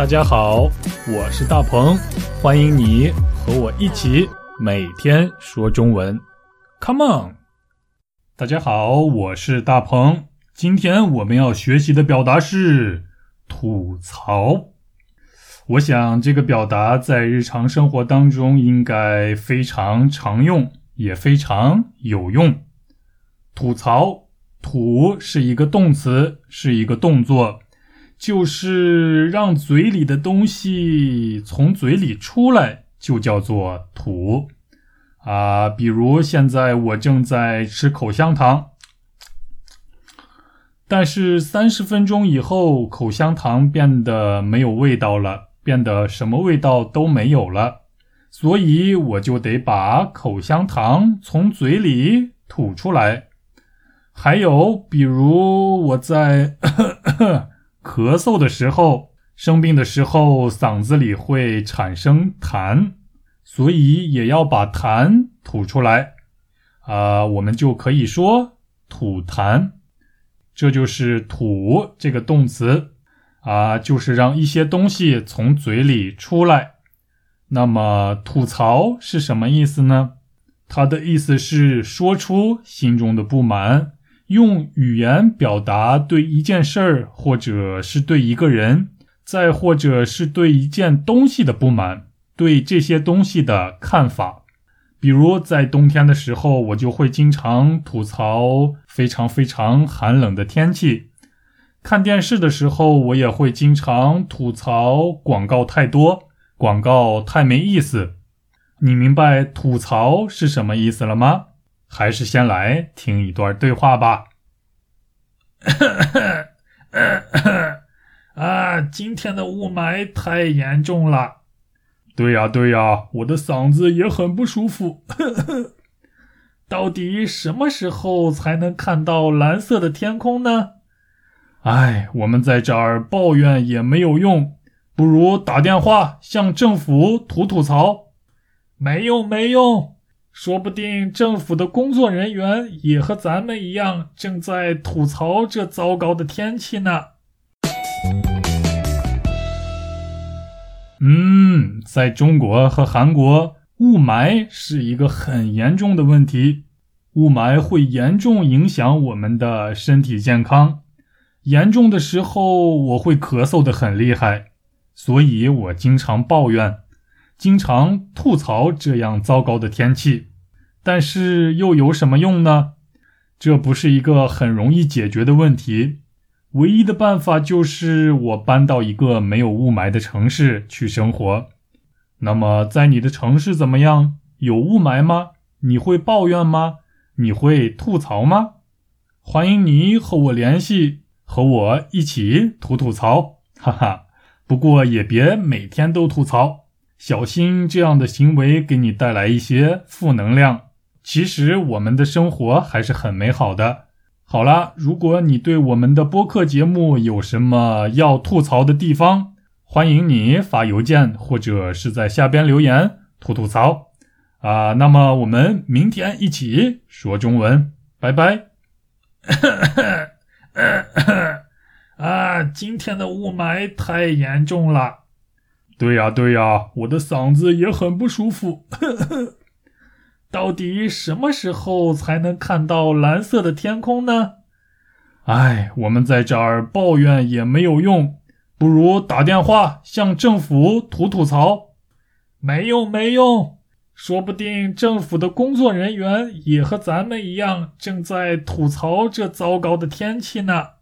大家好，我是大鹏，欢迎你和我一起每天说中文。Come on！大家好，我是大鹏，今天我们要学习的表达是吐槽。我想这个表达在日常生活当中应该非常常用，也非常有用。吐槽，吐是一个动词，是一个动作。就是让嘴里的东西从嘴里出来，就叫做吐啊。比如现在我正在吃口香糖，但是三十分钟以后，口香糖变得没有味道了，变得什么味道都没有了，所以我就得把口香糖从嘴里吐出来。还有，比如我在。咳咳嗽的时候，生病的时候，嗓子里会产生痰，所以也要把痰吐出来。啊，我们就可以说吐痰，这就是“吐”这个动词啊，就是让一些东西从嘴里出来。那么，吐槽是什么意思呢？它的意思是说出心中的不满。用语言表达对一件事儿，或者是对一个人，再或者是对一件东西的不满，对这些东西的看法。比如在冬天的时候，我就会经常吐槽非常非常寒冷的天气；看电视的时候，我也会经常吐槽广告太多，广告太没意思。你明白吐槽是什么意思了吗？还是先来听一段对话吧。啊，今天的雾霾太严重了。对呀，对呀，我的嗓子也很不舒服。到底什么时候才能看到蓝色的天空呢？哎，我们在这儿抱怨也没有用，不如打电话向政府吐吐槽。没用，没用。说不定政府的工作人员也和咱们一样，正在吐槽这糟糕的天气呢。嗯，在中国和韩国，雾霾是一个很严重的问题，雾霾会严重影响我们的身体健康。严重的时候，我会咳嗽的很厉害，所以我经常抱怨。经常吐槽这样糟糕的天气，但是又有什么用呢？这不是一个很容易解决的问题。唯一的办法就是我搬到一个没有雾霾的城市去生活。那么，在你的城市怎么样？有雾霾吗？你会抱怨吗？你会吐槽吗？欢迎你和我联系，和我一起吐吐槽，哈哈。不过也别每天都吐槽。小心这样的行为给你带来一些负能量。其实我们的生活还是很美好的。好了，如果你对我们的播客节目有什么要吐槽的地方，欢迎你发邮件或者是在下边留言吐吐槽。啊，那么我们明天一起说中文，拜拜。啊，今天的雾霾太严重了。对呀，对呀，我的嗓子也很不舒服。到底什么时候才能看到蓝色的天空呢？哎，我们在这儿抱怨也没有用，不如打电话向政府吐吐槽。没用，没用，说不定政府的工作人员也和咱们一样，正在吐槽这糟糕的天气呢。